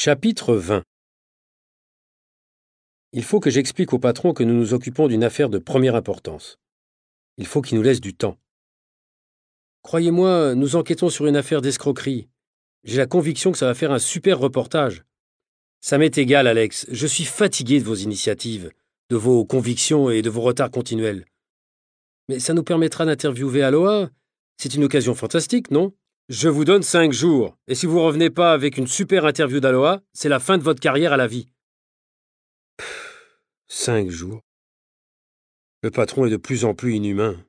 Chapitre 20 Il faut que j'explique au patron que nous nous occupons d'une affaire de première importance. Il faut qu'il nous laisse du temps. Croyez-moi, nous enquêtons sur une affaire d'escroquerie. J'ai la conviction que ça va faire un super reportage. Ça m'est égal, Alex. Je suis fatigué de vos initiatives, de vos convictions et de vos retards continuels. Mais ça nous permettra d'interviewer Aloha. C'est une occasion fantastique, non? Je vous donne cinq jours, et si vous revenez pas avec une super interview d'Aloha, c'est la fin de votre carrière à la vie. Cinq jours. Le patron est de plus en plus inhumain.